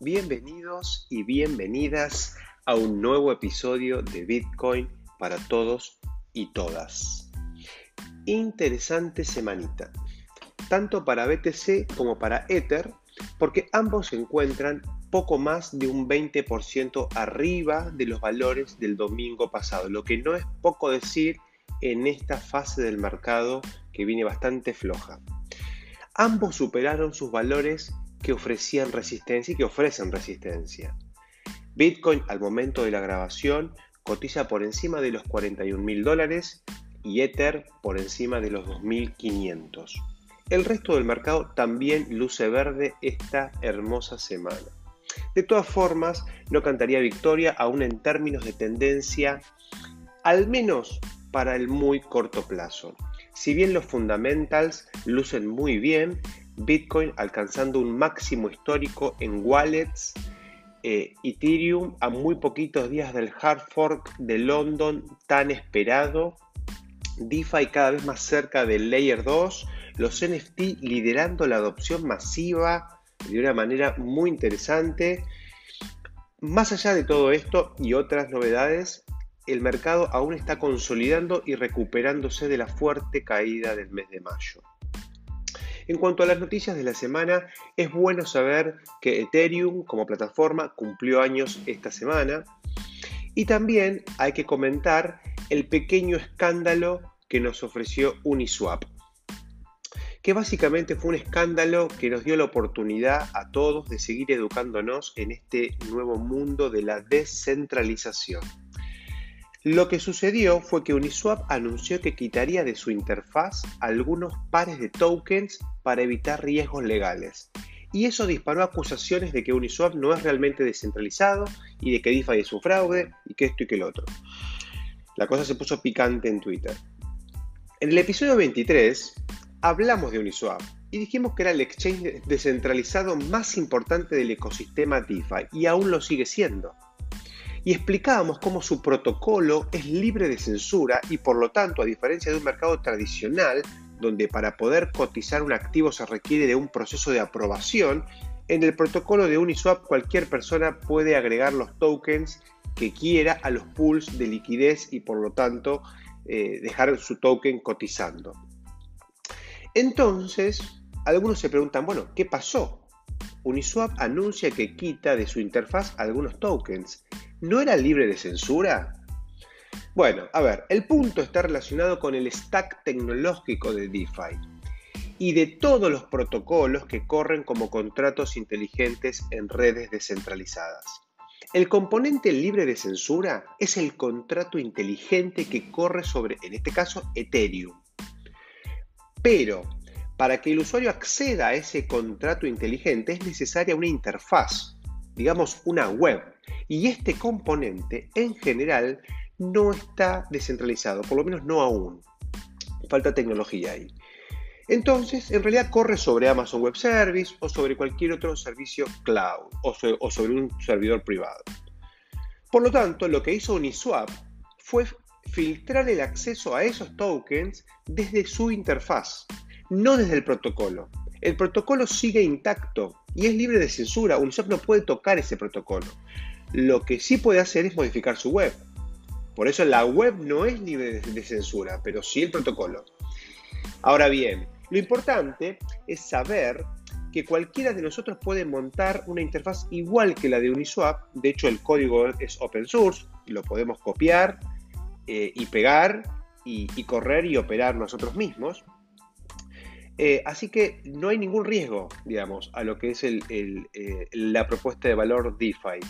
bienvenidos y bienvenidas a un nuevo episodio de Bitcoin para todos y todas. Interesante semanita, tanto para BTC como para Ether, porque ambos se encuentran poco más de un 20% arriba de los valores del domingo pasado, lo que no es poco decir en esta fase del mercado que viene bastante floja. Ambos superaron sus valores que ofrecían resistencia y que ofrecen resistencia. Bitcoin al momento de la grabación cotiza por encima de los 41 mil dólares y Ether por encima de los 2.500. El resto del mercado también luce verde esta hermosa semana. De todas formas, no cantaría victoria aún en términos de tendencia, al menos para el muy corto plazo. Si bien los fundamentals lucen muy bien, Bitcoin alcanzando un máximo histórico en wallets, eh, Ethereum a muy poquitos días del hard fork de London tan esperado, DeFi cada vez más cerca del Layer 2, los NFT liderando la adopción masiva de una manera muy interesante. Más allá de todo esto y otras novedades, el mercado aún está consolidando y recuperándose de la fuerte caída del mes de mayo. En cuanto a las noticias de la semana, es bueno saber que Ethereum como plataforma cumplió años esta semana y también hay que comentar el pequeño escándalo que nos ofreció Uniswap que básicamente fue un escándalo que nos dio la oportunidad a todos de seguir educándonos en este nuevo mundo de la descentralización. Lo que sucedió fue que Uniswap anunció que quitaría de su interfaz algunos pares de tokens para evitar riesgos legales. Y eso disparó acusaciones de que Uniswap no es realmente descentralizado y de que DeFi es un fraude y que esto y que el otro. La cosa se puso picante en Twitter. En el episodio 23 hablamos de Uniswap y dijimos que era el exchange descentralizado más importante del ecosistema DeFi y aún lo sigue siendo y explicábamos cómo su protocolo es libre de censura y por lo tanto, a diferencia de un mercado tradicional, donde para poder cotizar un activo se requiere de un proceso de aprobación, en el protocolo de Uniswap cualquier persona puede agregar los tokens que quiera a los pools de liquidez y por lo tanto eh, dejar su token cotizando. Entonces, algunos se preguntan, bueno, ¿qué pasó? Uniswap anuncia que quita de su interfaz algunos tokens ¿no era libre de censura? Bueno, a ver, el punto está relacionado con el stack tecnológico de DeFi y de todos los protocolos que corren como contratos inteligentes en redes descentralizadas. El componente libre de censura es el contrato inteligente que corre sobre, en este caso, Ethereum. Pero para que el usuario acceda a ese contrato inteligente es necesaria una interfaz, digamos una web, y este componente en general no está descentralizado, por lo menos no aún. Falta tecnología ahí. Entonces, en realidad corre sobre Amazon Web Service o sobre cualquier otro servicio cloud o, o sobre un servidor privado. Por lo tanto, lo que hizo Uniswap fue filtrar el acceso a esos tokens desde su interfaz, no desde el protocolo. El protocolo sigue intacto y es libre de censura. Uniswap no puede tocar ese protocolo. Lo que sí puede hacer es modificar su web. Por eso la web no es libre de censura, pero sí el protocolo. Ahora bien, lo importante es saber que cualquiera de nosotros puede montar una interfaz igual que la de Uniswap. De hecho, el código es open source lo podemos copiar eh, y pegar y, correr y operar nosotros mismos. Eh, así que no hay ningún riesgo, digamos, a lo que es eh, la propuesta de valor DeFi.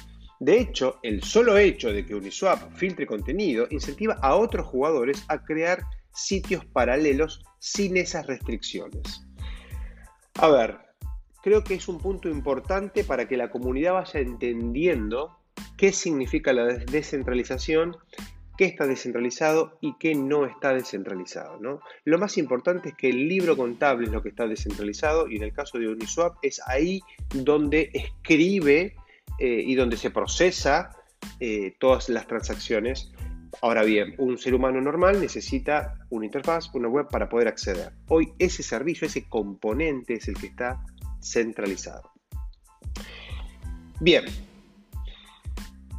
De hecho, el solo hecho de que Uniswap filtre contenido incentiva a otros jugadores a crear sitios paralelos sin esas restricciones. A ver, creo que es un punto importante para que la comunidad vaya entendiendo qué significa la descentralización, qué está descentralizado y qué no está descentralizado. Lo más importante es que el libro contable es lo que está descentralizado y en el caso de Uniswap es ahí donde escribe eh, y donde se procesa eh, todas las transacciones. Ahora bien, un ser humano normal necesita una interfaz, una web para poder acceder. Hoy ese servicio, ese componente es el que está centralizado. Bien.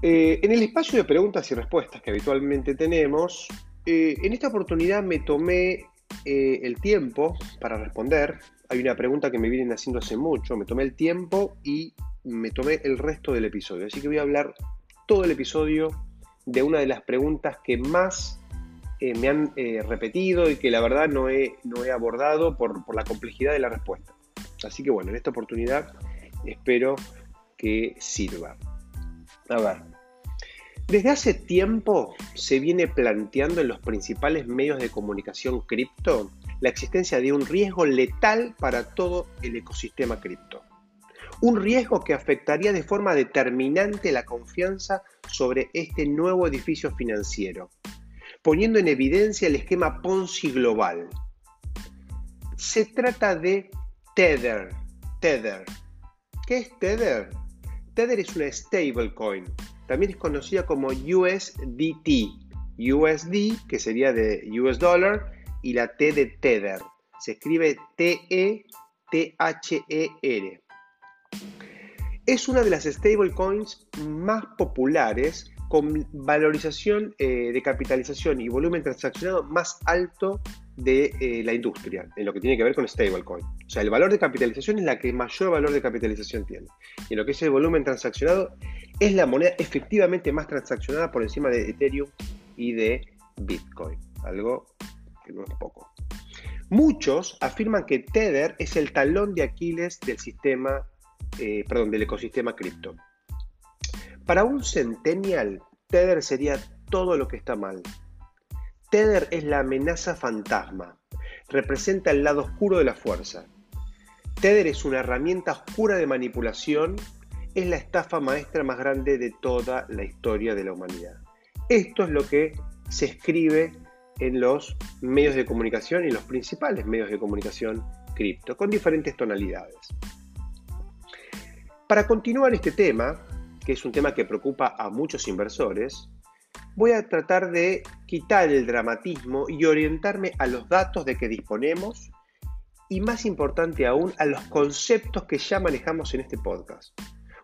Eh, en el espacio de preguntas y respuestas que habitualmente tenemos, eh, en esta oportunidad me tomé eh, el tiempo para responder. Hay una pregunta que me vienen haciendo hace mucho. Me tomé el tiempo y me tomé el resto del episodio. Así que voy a hablar todo el episodio de una de las preguntas que más me han repetido y que la verdad no he, no he abordado por, por la complejidad de la respuesta. Así que bueno, en esta oportunidad espero que sirva. A ver, desde hace tiempo se viene planteando en los principales medios de comunicación cripto la existencia de un riesgo letal para todo el ecosistema cripto. Un riesgo que afectaría de forma determinante la confianza sobre este nuevo edificio financiero, poniendo en evidencia el esquema Ponzi global. Se trata de Tether. Tether. ¿Qué es Tether? Tether es una stablecoin. También es conocida como USDT. USD, que sería de US dollar, y la T de Tether. Se escribe T-E-T-H-E-R. Es una de las stablecoins más populares con valorización eh, de capitalización y volumen transaccionado más alto de eh, la industria, en lo que tiene que ver con stablecoin. O sea, el valor de capitalización es la que mayor valor de capitalización tiene. Y en lo que es el volumen transaccionado, es la moneda efectivamente más transaccionada por encima de Ethereum y de Bitcoin. Algo que no es poco. Muchos afirman que Tether es el talón de Aquiles del sistema, eh, perdón, del ecosistema cripto. Para un centennial, Tether sería todo lo que está mal. Tether es la amenaza fantasma. Representa el lado oscuro de la fuerza. Tether es una herramienta oscura de manipulación. Es la estafa maestra más grande de toda la historia de la humanidad. Esto es lo que se escribe en los medios de comunicación y los principales medios de comunicación cripto, con diferentes tonalidades. Para continuar este tema, que es un tema que preocupa a muchos inversores, voy a tratar de quitar el dramatismo y orientarme a los datos de que disponemos y más importante aún a los conceptos que ya manejamos en este podcast.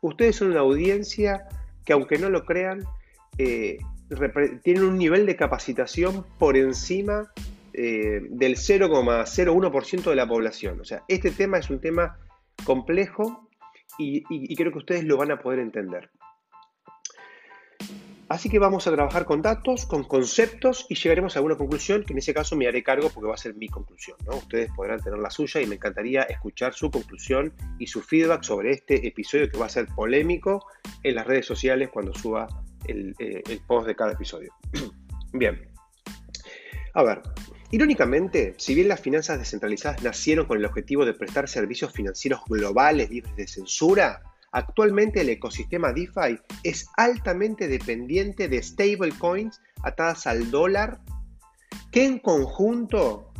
Ustedes son una audiencia que aunque no lo crean, eh, tienen un nivel de capacitación por encima eh, del 0,01% de la población. O sea, este tema es un tema complejo y creo que ustedes lo van a poder entender. Así que vamos a trabajar con datos, con conceptos y llegaremos a una conclusión que en ese caso me haré cargo porque va a ser mi conclusión. Ustedes podrán tener la suya y me encantaría escuchar su conclusión y su feedback sobre este episodio que va a ser polémico en las redes sociales cuando suba el, eh, el post de cada episodio. Bien. A ver, Irónicamente, si bien las finanzas descentralizadas nacieron con el objetivo de prestar servicios financieros globales libres de censura, Actualmente el ecosistema DeFi es altamente dependiente de stablecoins atadas al dólar que en conjunto,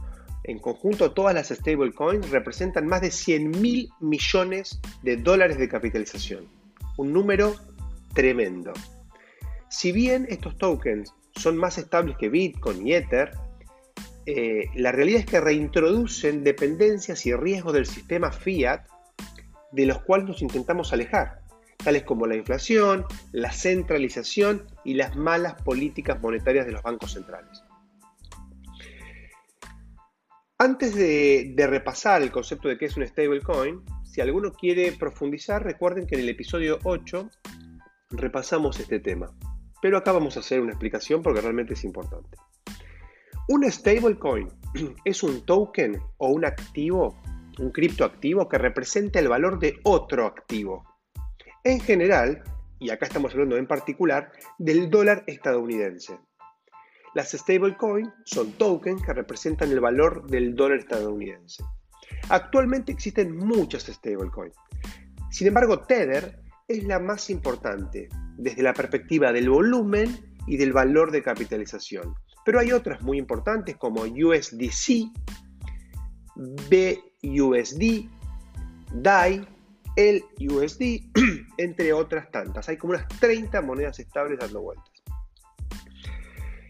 en conjunto todas las stablecoins representan más de 100 mil millones de dólares de capitalización. Un número tremendo. Si bien estos tokens son más estables que Bitcoin y Ether, eh, la realidad es que reintroducen dependencias y riesgos del sistema fiat de los cuales nos intentamos alejar, tales como la inflación, la centralización y las malas políticas monetarias de los bancos centrales. Antes de, repasar el concepto de qué es un stablecoin, si alguno quiere profundizar, recuerden que en el episodio 8 repasamos este tema. Pero acá vamos a hacer una explicación porque realmente es importante. Un stablecoin es un token o un activo un criptoactivo que representa el valor de otro activo. En general, y acá estamos hablando en particular, del dólar estadounidense. Las stablecoins son tokens que representan el valor del dólar estadounidense. Actualmente existen muchas stablecoins. Sin embargo, Tether es la más importante desde la perspectiva del volumen y del valor de capitalización. Pero hay otras muy importantes como USDC, B USD, DAI, el USD, entre otras tantas. Hay como unas 30 monedas estables dando vueltas.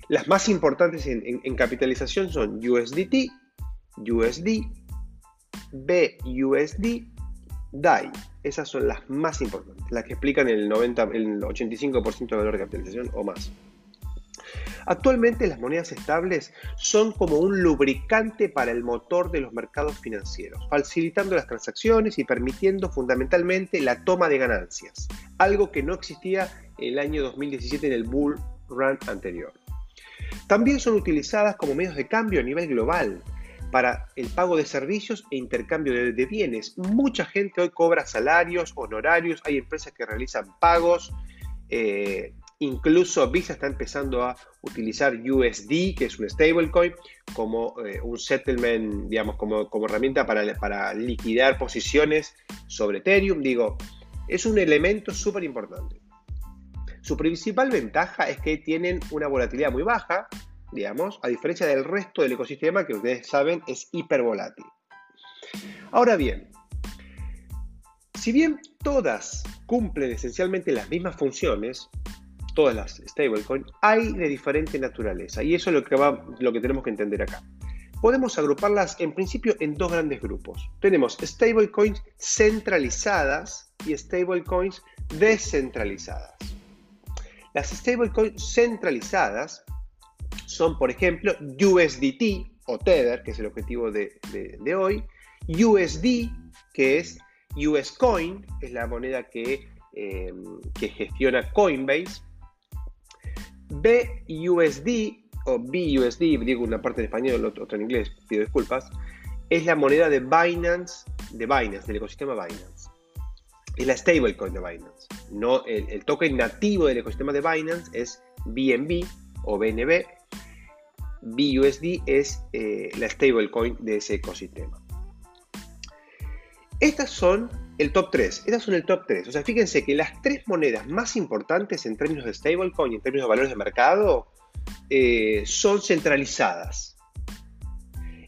Las más importantes en, capitalización son USDT, USD, BUSD, DAI. Esas son las más importantes, las que explican el, 90, el 85% de valor de capitalización o más. Actualmente las monedas estables son como un lubricante para el motor de los mercados financieros, facilitando las transacciones y permitiendo fundamentalmente la toma de ganancias, algo que no existía en el año 2017 en el bull run anterior. También son utilizadas como medios de cambio a nivel global para el pago de servicios e intercambio de, bienes. Mucha gente hoy cobra salarios, honorarios, hay empresas que realizan pagos. Eh, incluso Visa está empezando a utilizar USD, que es un stablecoin, como eh, un settlement, digamos, como, herramienta para, para liquidar posiciones sobre Ethereum. Digo, es un elemento súper importante. Su principal ventaja es que tienen una volatilidad muy baja, digamos, a diferencia del resto del ecosistema que ustedes saben es hipervolátil. Ahora bien, si bien todas cumplen esencialmente las mismas funciones, todas las stablecoins, hay de diferente naturaleza y eso es lo que, va, lo que tenemos que entender acá. Podemos agruparlas en principio en dos grandes grupos. Tenemos stablecoins centralizadas y stablecoins descentralizadas. Las stablecoins centralizadas son, por ejemplo, USDT o Tether, que es el objetivo de, hoy, USD, que es US Coin, es la moneda que, em, que gestiona Coinbase, BUSD o BUSD, digo una parte en español, otra en inglés, pido disculpas, es la moneda de Binance, de Binance, del ecosistema Binance es la stablecoin de Binance. No, el, token nativo del ecosistema de Binance es BNB o BNB. BUSD es eh, la stablecoin de ese ecosistema. Estas son el top 3. Estas son el top 3. O sea, fíjense que las tres monedas más importantes en términos de stablecoin y en términos de valores de mercado eh, son centralizadas.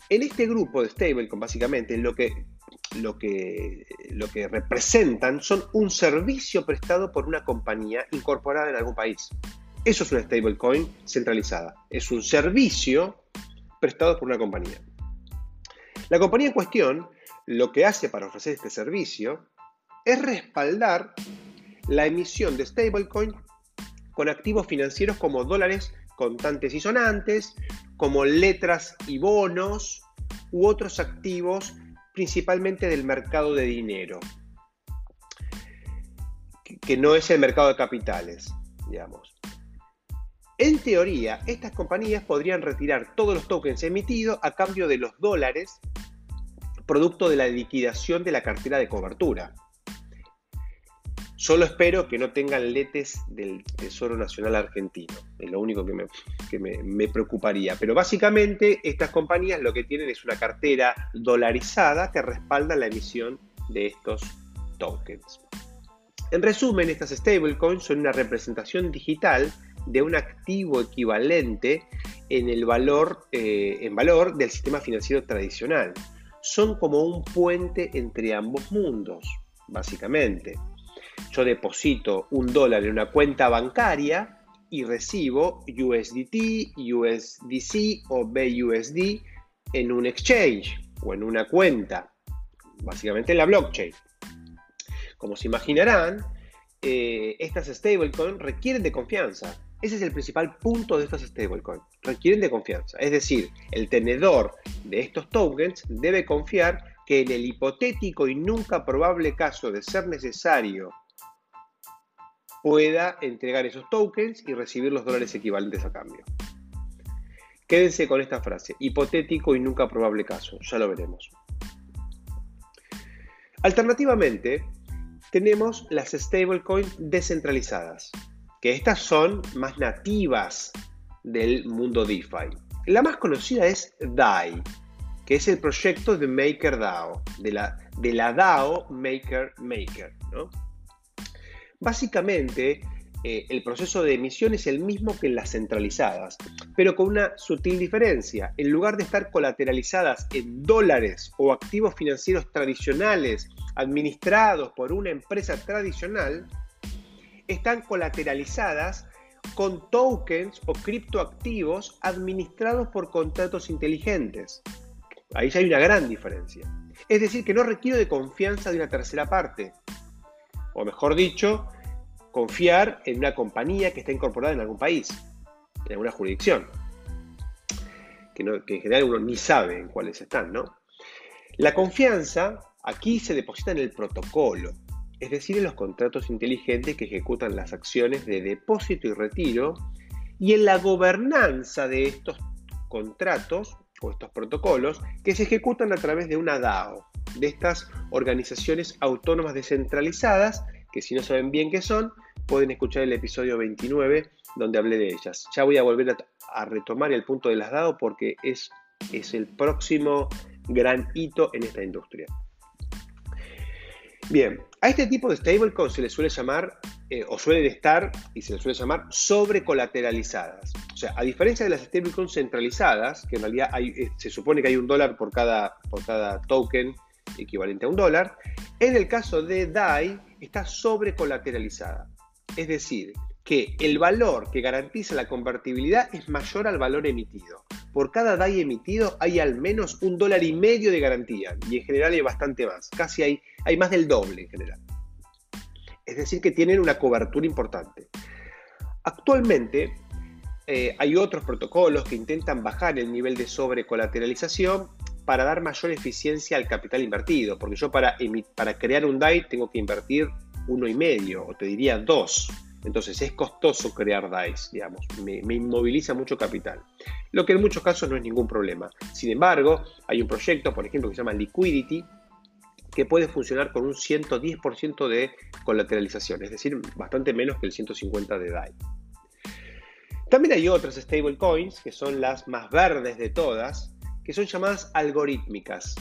En este grupo de stablecoin, básicamente, lo que lo que, lo que representan son un servicio prestado por una compañía incorporada en algún país. Eso es una stablecoin centralizada. Es un servicio prestado por una compañía. La compañía en cuestión lo que hace para ofrecer este servicio es respaldar la emisión de stablecoin con activos financieros como dólares contantes y sonantes, como letras y bonos u otros activos principalmente del mercado de dinero, que no es el mercado de capitales, digamos. En teoría, estas compañías podrían retirar todos los tokens emitidos a cambio de los dólares producto de la liquidación de la cartera de cobertura. Solo espero que no tengan letes del Tesoro Nacional Argentino. Es lo único que, me, preocuparía. Pero básicamente estas compañías lo que tienen es una cartera dolarizada que respalda la emisión de estos tokens. En resumen, estas stablecoins son una representación digital de un activo equivalente en el valor, eh, en valor del sistema financiero tradicional. Son como un puente entre ambos mundos, básicamente yo deposito un dólar en una cuenta bancaria y recibo USDT, USDC o BUSD en un exchange o en una cuenta, básicamente en la blockchain. Como se imaginarán, eh, estas stablecoins requieren de confianza. Ese es el principal punto de estas stablecoins. Requieren de confianza. Es decir, el tenedor de estos tokens debe confiar que en el hipotético y nunca probable caso de ser necesario pueda entregar esos tokens y recibir los dólares equivalentes a cambio. Quédense con esta frase, hipotético y nunca probable caso, ya lo veremos. Alternativamente, tenemos las stablecoins descentralizadas, que estas son más nativas del mundo DeFi. La más conocida es DAI, que es el proyecto de MakerDAO, de la, de la DAO Maker Maker. Básicamente, eh, el proceso de emisión es el mismo que en las centralizadas, pero con una sutil diferencia. En lugar de estar colateralizadas en dólares o activos financieros tradicionales administrados por una empresa tradicional, están colateralizadas con tokens o criptoactivos administrados por contratos inteligentes. Ahí ya hay una gran diferencia. Es decir, que no requiero de confianza de una tercera parte. O mejor dicho, confiar en una compañía que está incorporada en algún país, en alguna jurisdicción. Que, en general uno ni sabe en cuáles están, ¿no? La confianza aquí se deposita en el protocolo, es decir, en los contratos inteligentes que ejecutan las acciones de depósito y retiro y en la gobernanza de estos contratos o estos protocolos que se ejecutan a través de una DAO, de estas organizaciones autónomas descentralizadas, que si no saben bien qué son, pueden escuchar el episodio 29 donde hablé de ellas. Ya voy a volver a, retomar el punto de las DAO porque es, es el próximo gran hito en esta industria. Bien, a este tipo de stablecoins se le suele llamar, eh, o suelen estar, y se le suele llamar, sobrecolateralizadas. O sea, a diferencia de las stablecoins centralizadas, que en realidad eh, se supone que hay un dólar por cada, por cada token equivalente a un dólar, en el caso de DAI está sobrecolateralizada. Es decir, que el valor que garantiza la convertibilidad es mayor al valor emitido. Por cada DAI emitido hay al menos un dólar y medio de garantía y en general hay bastante más, casi hay, hay más del doble en general. Es decir, que tienen una cobertura importante. Actualmente eh, hay otros protocolos que intentan bajar el nivel de sobrecolateralización para dar mayor eficiencia al capital invertido, porque yo para, para crear un DAI tengo que invertir uno y medio, o te diría dos entonces es costoso crear DAIs, digamos, me, inmoviliza mucho capital, lo que en muchos casos no es ningún problema. Sin embargo, hay un proyecto, por ejemplo, que se llama Liquidity, que puede funcionar con un 110% de colateralización, es decir, bastante menos que el 150 de DAI. También hay otras stablecoins, que son las más verdes de todas, que son llamadas algorítmicas,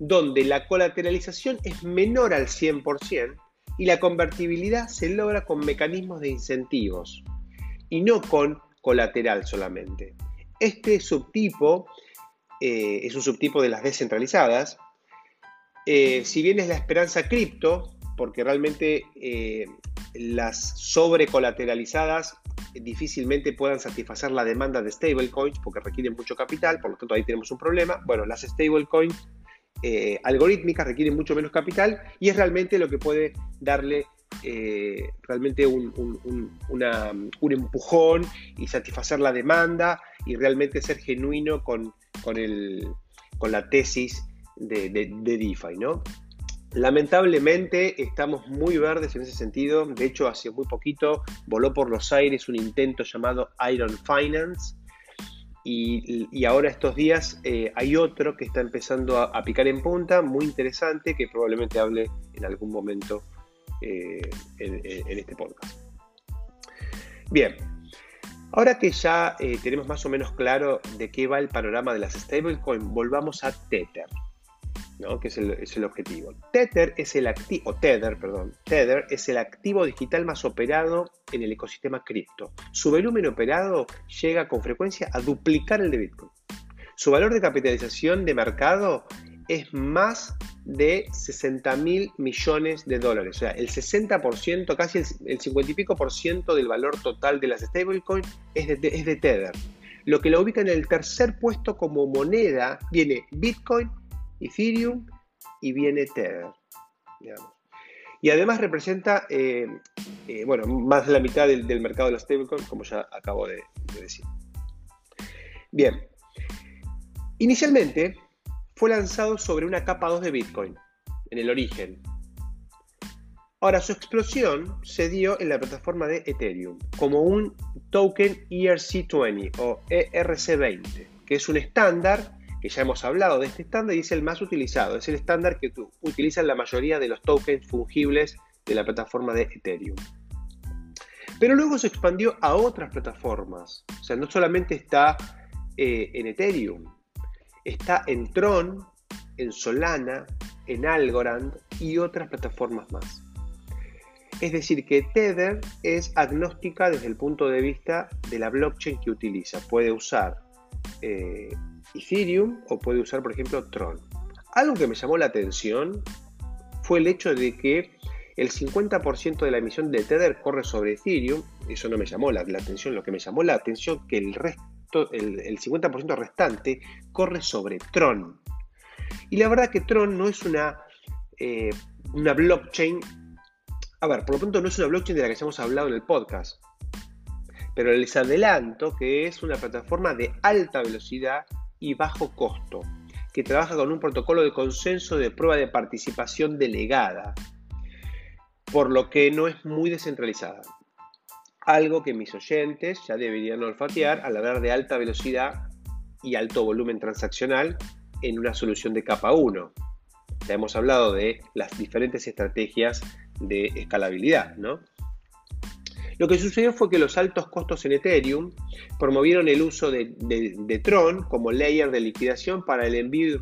donde la colateralización es menor al 100%, y la convertibilidad se logra con mecanismos de incentivos y no con colateral solamente. Este subtipo eh, es un subtipo de las descentralizadas. Eh, si bien es la esperanza cripto, porque realmente eh, las sobrecolateralizadas difícilmente puedan satisfacer la demanda de stablecoins porque requieren mucho capital, por lo tanto ahí tenemos un problema. Bueno, las stablecoins eh, algorítmicas requieren mucho menos capital y es realmente lo que puede darle eh, realmente un, empujón y satisfacer la demanda y realmente ser genuino con, la tesis de, de, DeFi, ¿no? Lamentablemente estamos muy verdes en ese sentido. De hecho, hace muy poquito voló por los aires un intento llamado Iron Finance, y, ahora estos días eh, hay otro que está empezando a, picar en punta, muy interesante, que probablemente hable en algún momento eh, en, este podcast. Bien, ahora que ya eh, tenemos más o menos claro de qué va el panorama de las stablecoins, volvamos a Tether que es el, objetivo. Tether es el activo, Tether, perdón, Tether es el activo digital más operado en el ecosistema cripto. Su volumen operado llega con frecuencia a duplicar el de Bitcoin. Su valor de capitalización de mercado es más de 60 mil millones de dólares. O sea, el 60%, casi el, 50 y pico por ciento del valor total de las stablecoins es de, es de Tether. Lo que lo ubica en el tercer puesto como moneda viene Bitcoin Ethereum y viene Tether. Y además representa, eh, eh, bueno, más de la mitad del, mercado de los stablecoins, como ya acabo de, decir. Bien, inicialmente fue lanzado sobre una capa 2 de Bitcoin, en el origen. Ahora, su explosión se dio en la plataforma de Ethereum, como un token ERC20 o ERC20, que es un estándar que ya hemos hablado de este estándar y es el más utilizado. Es el estándar que utilizan la mayoría de los tokens fungibles de la plataforma de Ethereum. Pero luego se expandió a otras plataformas. O sea, no solamente está eh, en Ethereum, está en Tron, en Solana, en Algorand y otras plataformas más. Es decir, que Tether es agnóstica desde el punto de vista de la blockchain que utiliza. Puede usar eh, Ethereum o puede usar, por ejemplo, Tron. Algo que me llamó la atención fue el hecho de que el 50% de la emisión de Tether corre sobre Ethereum. Eso no me llamó la, atención. Lo que me llamó la atención que el resto el, 50% restante corre sobre Tron. Y la verdad que Tron no es una, eh, una blockchain, a ver, por lo pronto no es una blockchain de la que hayamos hablado en el podcast, pero les adelanto que es una plataforma de alta velocidad y bajo costo, que trabaja con un protocolo de consenso de prueba de participación delegada, por lo que no es muy descentralizada. Algo que mis oyentes ya deberían olfatear al hablar de alta velocidad y alto volumen transaccional en una solución de capa 1. Ya hemos hablado de las diferentes estrategias de escalabilidad, ¿no? Lo que sucedió fue que los altos costos en Ethereum promovieron el uso de, Tron como layer de liquidación para el envío,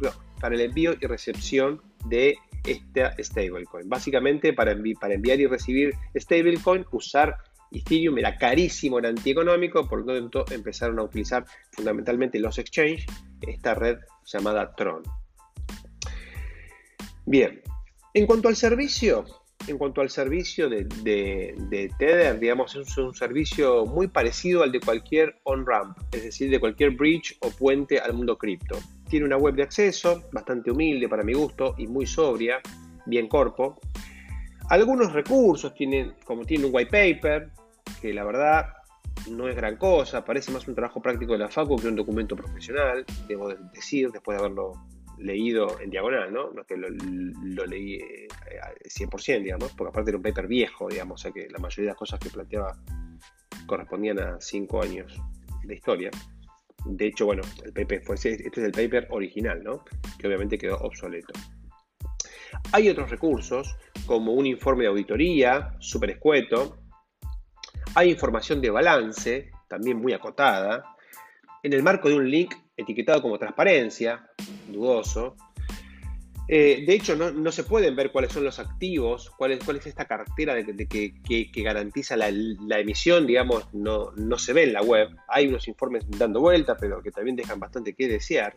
y recepción de esta stablecoin. Básicamente para, para enviar y recibir stablecoin, usar Ethereum era carísimo, era antieconómico, por lo tanto empezaron a utilizar fundamentalmente los exchanges esta red llamada Tron. Bien, en cuanto al servicio, en cuanto al servicio de, Tether, digamos, es un servicio muy parecido al de cualquier on-ramp, es decir, de cualquier bridge o puente al mundo cripto. Tiene una web de acceso, bastante humilde para mi gusto y muy sobria, bien corpo. Algunos recursos, tienen, como tiene un white paper, que la verdad no es gran cosa, parece más un trabajo práctico de la FACU que un documento profesional, debo decir, después de haberlo leído en diagonal, ¿no? No que lo, leí 100%, eh, digamos, porque aparte era un paper viejo, digamos, o sea que la mayoría de las cosas que planteaba correspondían a 5 años de historia. De hecho, bueno, el paper fue, este es el paper original, ¿no? Que obviamente quedó obsoleto. Hay otros recursos, como un informe de auditoría, súper escueto. Hay información de balance, también muy acotada, en el marco de un link etiquetado como transparencia, dudoso. Eh, de hecho, no, se pueden ver cuáles son los activos, cuál es, cuál es esta cartera de, que, garantiza la, emisión, digamos, no, no se ve en la web. Hay unos informes dando vuelta, pero que también dejan bastante que desear.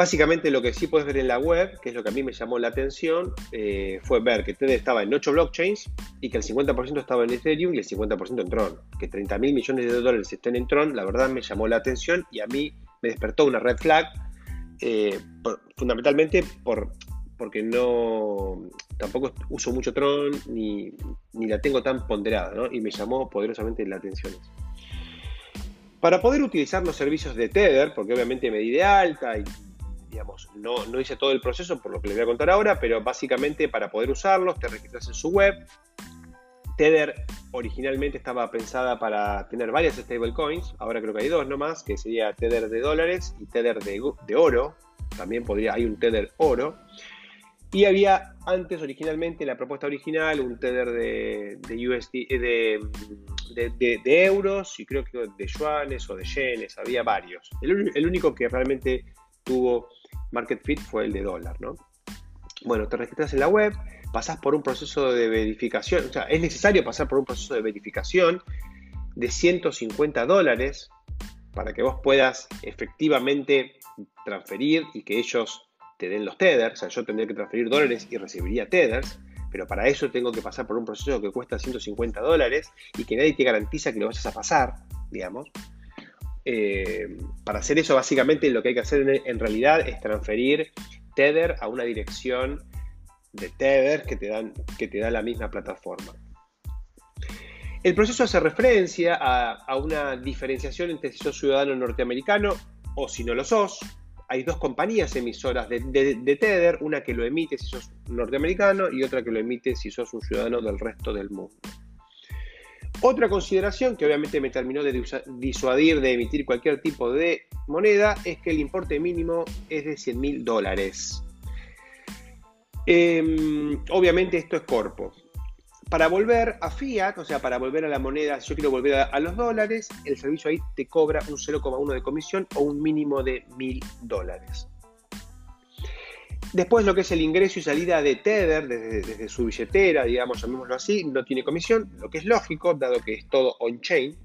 Básicamente lo que sí puedes ver en la web, que es lo que a mí me llamó la atención, eh, fue ver que TED estaba en 8 blockchains y que el 50% estaba en Ethereum y el 50% en Tron. Que 30 mil millones de dólares estén en Tron, la verdad me llamó la atención y a mí me despertó una red flag, eh, fundamentalmente por, porque no tampoco uso mucho Tron ni, la tengo tan ponderada, ¿no? Y me llamó poderosamente la atención Para poder utilizar los servicios de Tether, porque obviamente me di de alta y digamos, no, no hice todo el proceso por lo que les voy a contar ahora, pero básicamente para poder usarlos te registras en su web. Tether originalmente estaba pensada para tener varias stablecoins, ahora creo que hay dos nomás, que sería Tether de dólares y Tether de, de oro, también podría, hay un Tether oro. Y había antes, originalmente, la propuesta original, un Tether de, de USD, eh, de, euros y creo que de yuanes o de yenes, había varios. El, único que realmente tuvo market fit fue el de dólar, ¿no? Bueno, te registras en la web, pasas por un proceso de verificación, o sea, es necesario pasar por un proceso de verificación de 150 dólares para que vos puedas efectivamente transferir y que ellos te den los tethers, o sea, yo tendría que transferir dólares y recibiría tethers, pero para eso tengo que pasar por un proceso que cuesta 150 dólares y que nadie te garantiza que lo vayas a pasar, digamos. Eh, para hacer eso, básicamente lo que hay que hacer en, realidad es transferir Tether a una dirección de Tether que te, dan, que te da la misma plataforma. El proceso hace referencia a, una diferenciación entre si sos ciudadano norteamericano o si no lo sos. Hay dos compañías emisoras de, de Tether, una que lo emite si sos norteamericano y otra que lo emite si sos un ciudadano del resto del mundo. Otra consideración que obviamente me terminó de disuadir de emitir cualquier tipo de moneda es que el importe mínimo es de 100 mil dólares. Em, obviamente esto es corpo. Para volver a fiat, o sea, para volver a la moneda, si yo quiero volver a, a los dólares, el servicio ahí te cobra un 0,1 de comisión o un mínimo de mil dólares. Después lo que es el ingreso y salida de Tether desde, su billetera, digamos, llamémoslo así, no tiene comisión, lo que es lógico, dado que es todo on-chain.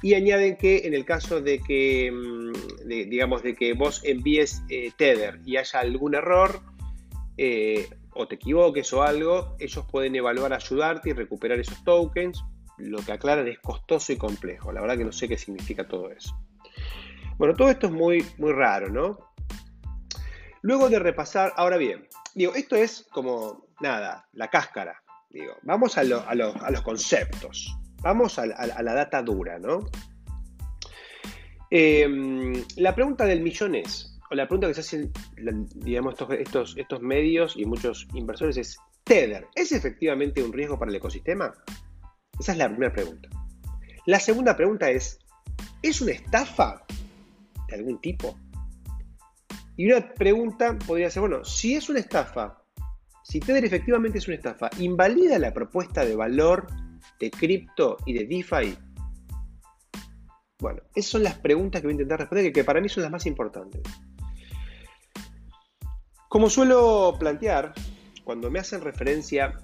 Y añaden que en el caso de que, mm, digamos, de que vos envíes eh, Tether y haya algún error, eh, o te equivoques o algo, ellos pueden evaluar, ayudarte y recuperar esos tokens lo que aclaran es costoso y complejo. La verdad que no sé qué significa todo eso. Bueno, todo esto es muy, muy raro, ¿no? Luego de repasar, ahora bien, digo, esto es como, nada, la cáscara. Digo, vamos a, los conceptos, vamos a, la data dura, ¿no? Em, la pregunta del millón es, o la pregunta que se hacen, digamos, estos, estos medios y muchos inversores es, ¿Tether es efectivamente un riesgo para el ecosistema? Esa es la primera pregunta. La segunda pregunta es, ¿es una estafa de algún tipo? Y una pregunta podría ser, bueno, si es una estafa, si Tether efectivamente es una estafa, ¿invalida la propuesta de valor de cripto y de DeFi? Bueno, esas son las preguntas que voy a intentar responder, que para mí son las más importantes. Como suelo plantear, cuando me hacen referencia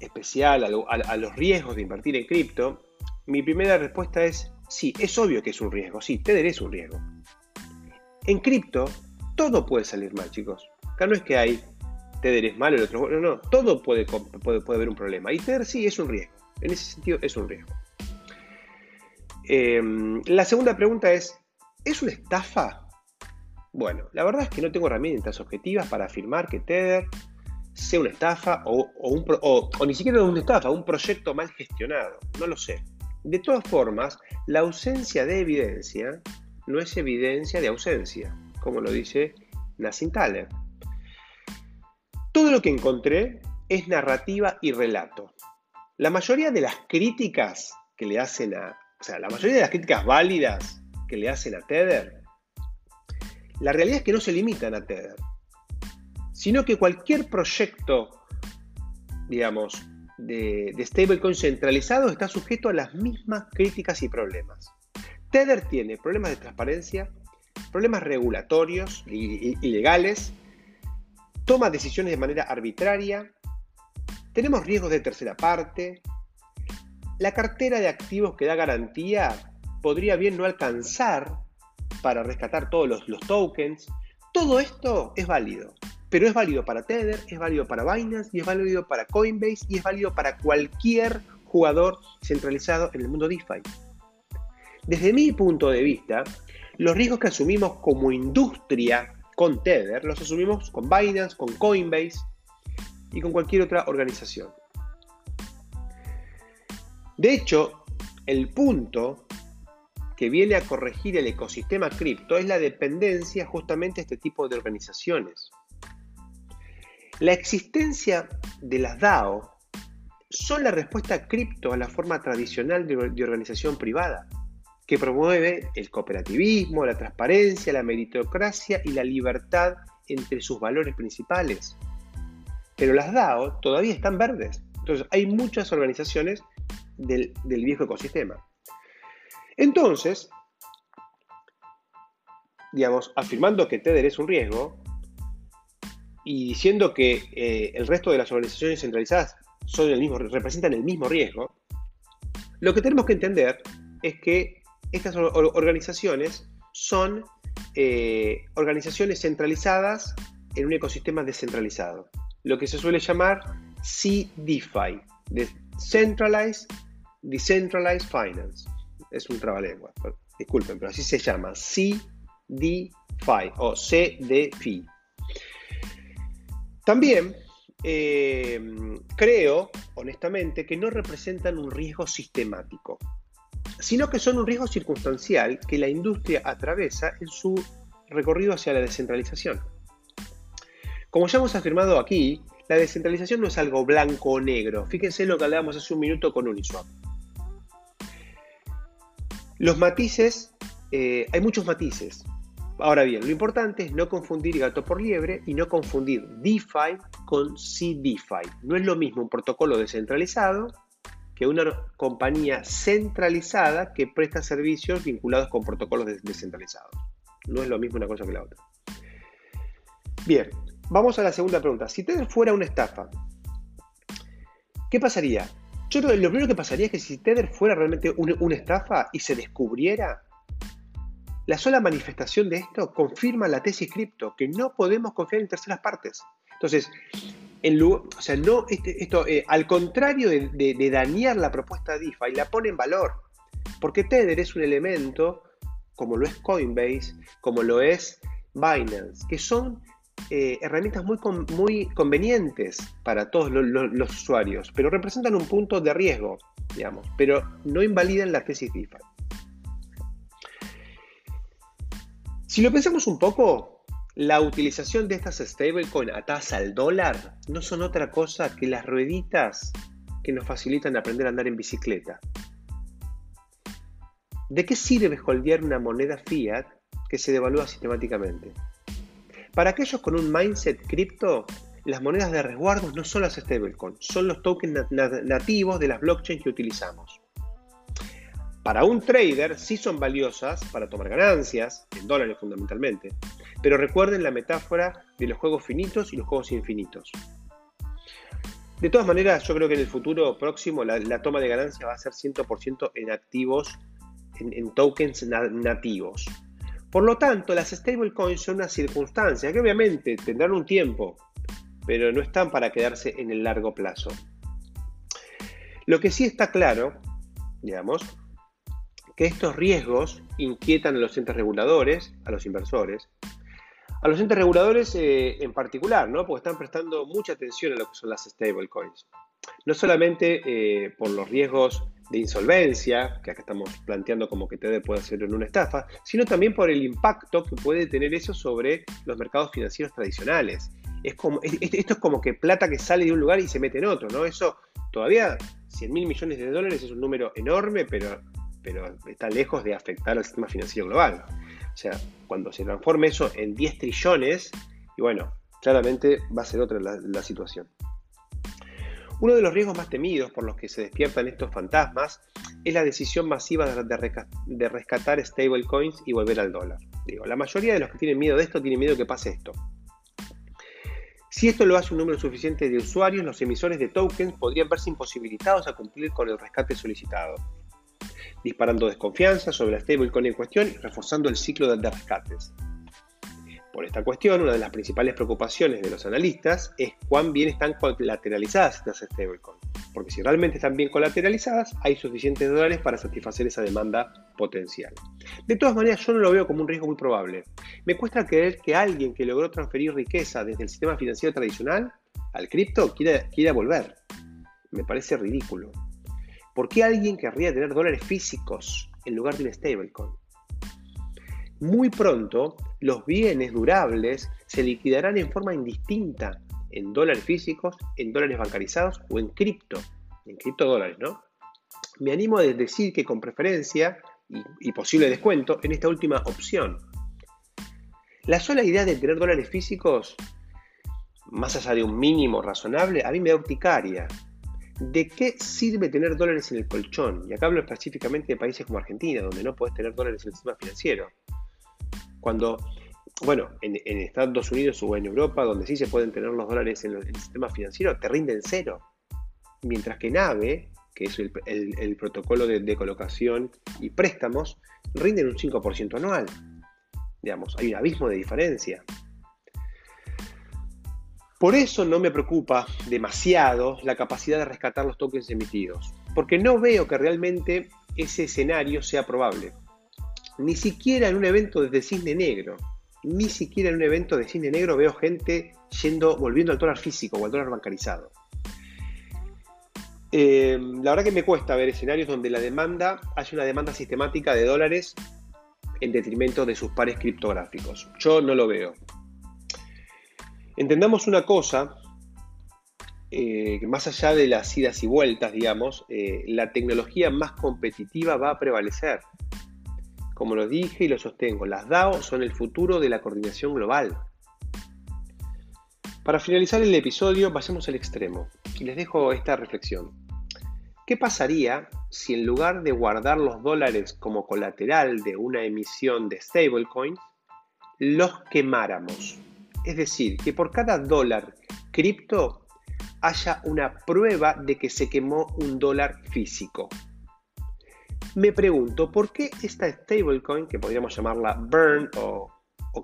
especial a, los riesgos de invertir en cripto, mi primera respuesta es sí, es obvio que es un riesgo, sí, Tether es un riesgo. En cripto, todo puede salir mal, chicos. Acá no es que hay Tether es malo, el otro no, no, todo puede, puede, haber un problema. Y Tether sí es un riesgo, en ese sentido es un riesgo. Em, la segunda pregunta es, ¿es una estafa? Bueno, la verdad es que no tengo herramientas objetivas para afirmar que Tether sea una estafa o, o, ni siquiera una estafa, un proyecto mal gestionado. No lo sé. De todas formas, la ausencia de evidencia no es evidencia de ausencia, como lo dice Nassim Taleb. Todo lo que encontré es narrativa y relato. La mayoría de las críticas que le hacen a, o sea, la mayoría de las críticas válidas que le hacen a Tether, la realidad es que no se limitan a Tether sino que cualquier proyecto, digamos, de, stablecoin centralizado está sujeto a las mismas críticas y problemas. Tether tiene problemas de transparencia, problemas regulatorios y, legales, toma decisiones de manera arbitraria, tenemos riesgos de tercera parte, la cartera de activos que da garantía podría bien no alcanzar para rescatar todos los, los tokens. Todo esto es válido. Pero es válido para Tether, es válido para Binance y es válido para Coinbase y es válido para cualquier jugador centralizado en el mundo DeFi. Desde mi punto de vista, los riesgos que asumimos como industria con Tether los asumimos con Binance, con Coinbase y con cualquier otra organización. De hecho, el punto que viene a corregir el ecosistema cripto es la dependencia justamente de este tipo de organizaciones. La existencia de las DAO son la respuesta cripto a la forma tradicional de, organización privada, que promueve el cooperativismo, la transparencia, la meritocracia y la libertad entre sus valores principales. Pero las DAO todavía están verdes. Entonces hay muchas organizaciones del, del viejo ecosistema. Entonces, digamos, afirmando que Tether es un riesgo, y diciendo que eh, el resto de las organizaciones centralizadas son el mismo, representan el mismo riesgo, lo que tenemos que entender es que estas organizaciones son eh, organizaciones centralizadas en un ecosistema descentralizado, lo que se suele llamar CDFI, Centralized Decentralized Finance. Es un trabalengua, disculpen, pero así se llama, CDFI o CDFI. También eh, creo, honestamente, que no representan un riesgo sistemático, sino que son un riesgo circunstancial que la industria atraviesa en su recorrido hacia la descentralización. Como ya hemos afirmado aquí, la descentralización no es algo blanco o negro. Fíjense lo que hablábamos hace un minuto con Uniswap. Los matices, eh, hay muchos matices. Ahora bien, lo importante es no confundir gato por liebre y no confundir DeFi con CDeFi. No es lo mismo un protocolo descentralizado que una compañía centralizada que presta servicios vinculados con protocolos descentralizados. No es lo mismo una cosa que la otra. Bien, vamos a la segunda pregunta. Si Tether fuera una estafa, ¿qué pasaría? Yo creo que lo primero que pasaría es que si Tether fuera realmente una estafa y se descubriera, la sola manifestación de esto confirma la tesis cripto, que no podemos confiar en terceras partes. Entonces, o sea, no, este, eh, al contrario de, dañar la propuesta de DeFi, la pone en valor. Porque Tether es un elemento, como lo es Coinbase, como lo es Binance, que son eh, herramientas muy, muy convenientes para todos los usuarios, pero representan un punto de riesgo, digamos, pero no invalidan la tesis DeFi. Si lo pensamos un poco, la utilización de estas stablecoins a tasa al dólar no son otra cosa que las rueditas que nos facilitan aprender a andar en bicicleta. ¿De qué sirve holdear una moneda fiat que se devalúa sistemáticamente? Para aquellos con un mindset cripto, las monedas de resguardo no son las stablecoins, son los tokens nativos de las blockchains que utilizamos. Para un trader sí son valiosas para tomar ganancias, en dólares fundamentalmente, pero recuerden la metáfora de los juegos finitos y los juegos infinitos. De todas maneras, yo creo que en el futuro próximo la, toma de ganancia va a ser 100% en activos, en, tokens nativos. Por lo tanto, las stablecoins son una circunstancia que obviamente tendrán un tiempo, pero no están para quedarse en el largo plazo. Lo que sí está claro, digamos, que estos riesgos inquietan a los entes reguladores, a los inversores, a los entes reguladores eh, en particular, ¿no? porque están prestando mucha atención a lo que son las stablecoins. No solamente eh, por los riesgos de insolvencia, que acá estamos planteando como que te puede ser en una estafa, sino también por el impacto que puede tener eso sobre los mercados financieros tradicionales. Es como, esto es como que plata que sale de un lugar y se mete en otro, ¿no? Eso todavía 100 mil millones de dólares es un número enorme, pero, pero está lejos de afectar al sistema financiero global. O sea, cuando se transforme eso en 10 trillones, y bueno, claramente va a ser otra la, situación. Uno de los riesgos más temidos por los que se despiertan estos fantasmas es la decisión masiva de, rescatar stablecoins y volver al dólar. Digo, la mayoría de los que tienen miedo de esto tienen miedo que pase esto. Si esto lo hace un número suficiente de usuarios, los emisores de tokens podrían verse imposibilitados a cumplir con el rescate solicitado disparando desconfianza sobre la stablecoin en cuestión y reforzando el ciclo de rescates. Por esta cuestión, una de las principales preocupaciones de los analistas es cuán bien están colateralizadas estas stablecoins, porque si realmente están bien colateralizadas, hay suficientes dólares para satisfacer esa demanda potencial. De todas maneras, yo no lo veo como un riesgo muy probable. Me cuesta creer que alguien que logró transferir riqueza desde el sistema financiero tradicional al cripto quiera, quiera volver. Me parece ridículo. ¿Por qué alguien querría tener dólares físicos en lugar de un stablecoin? Muy pronto, los bienes durables se liquidarán en forma indistinta en dólares físicos, en dólares bancarizados o en cripto, en criptodólares, ¿no? Me animo a decir que con preferencia y, y posible descuento en esta última opción. La sola idea de tener dólares físicos, más allá de un mínimo razonable, a mí me da urticaria. ¿De qué sirve tener dólares en el colchón? Y acá hablo específicamente de países como Argentina, donde no puedes tener dólares en el sistema financiero. Cuando, bueno, en, Estados Unidos o en Europa, donde sí se pueden tener los dólares en el, sistema financiero, te rinden cero. Mientras que NAVE, que es el, protocolo de, de, colocación y préstamos, rinden un 5% anual. Digamos, hay un abismo de diferencia. Por eso no me preocupa demasiado la capacidad de rescatar los tokens emitidos, porque no veo que realmente ese escenario sea probable. Ni siquiera en un evento de cisne negro, ni siquiera en un evento de cisne negro veo gente volviendo al dólar físico o al dólar bancarizado. Eh, la verdad que me cuesta ver escenarios donde la demanda haya una demanda sistemática de dólares en detrimento de sus pares criptográficos. Yo no lo veo. Entendamos una cosa, eh, más allá de las idas y vueltas, digamos, eh, la tecnología más competitiva va a prevalecer. Como lo dije y lo sostengo, las DAO son el futuro de la coordinación global. Para finalizar el episodio, vayamos al extremo y les dejo esta reflexión. ¿Qué pasaría si en lugar de guardar los dólares como colateral de una emisión de stablecoins, los quemáramos? Es decir, que por cada dólar cripto haya una prueba de que se quemó un dólar físico. Me pregunto, ¿por qué esta stablecoin, que podríamos llamarla burn o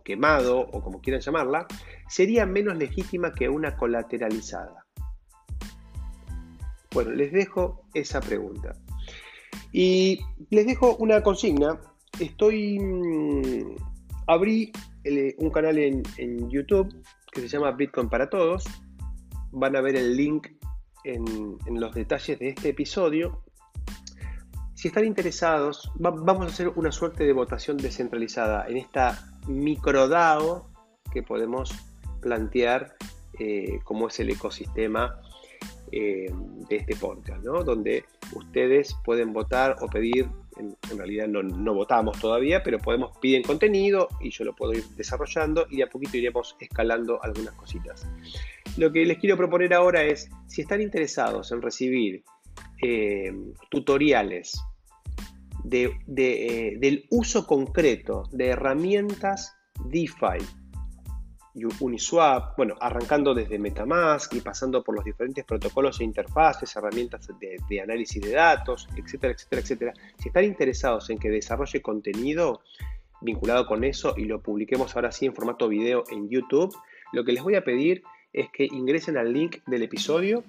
quemado, o como quieran llamarla, sería menos legítima que una colateralizada? Bueno, les dejo esa pregunta. Y les dejo una consigna. Estoy. Mm, un canal en, YouTube que se llama Bitcoin para Todos. Van a ver el link en, los detalles de este episodio. Si están interesados, vamos a hacer una suerte de votación descentralizada en esta microdao que podemos plantear eh, como es el ecosistema eh, de este podcast, ¿no? donde ustedes pueden votar o pedir, en, realidad no, votamos todavía, pero podemos pedir contenido y yo lo puedo ir desarrollando y de a poquito iremos escalando algunas cositas. Lo que les quiero proponer ahora es, si están interesados en recibir eh, tutoriales de, eh, del uso concreto de herramientas DeFi Uniswap, bueno, arrancando desde Metamask y pasando por los diferentes protocolos e interfaces, herramientas de, análisis de datos, etcétera, etcétera, etcétera. Si están interesados en que desarrolle contenido vinculado con eso y lo publiquemos ahora sí en formato video en YouTube, lo que les voy a pedir es que ingresen al link del episodio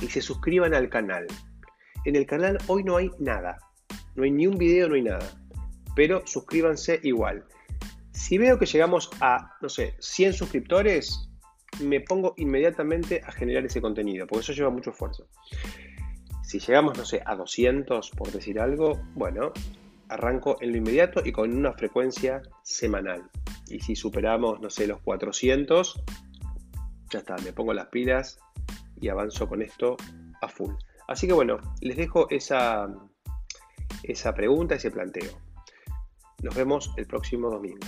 y se suscriban al canal. En el canal hoy no hay nada, no hay ni un video, no hay nada, pero suscríbanse igual. Si veo que llegamos a, no sé, 100 suscriptores, me pongo inmediatamente a generar ese contenido, porque eso lleva mucho esfuerzo. Si llegamos, no sé, a 200, por decir algo, bueno, arranco en lo inmediato y con una frecuencia semanal. Y si superamos, no sé, los 400, ya está, me pongo las pilas y avanzo con esto a full. Así que bueno, les dejo esa, esa pregunta, ese planteo. Nos vemos el próximo domingo.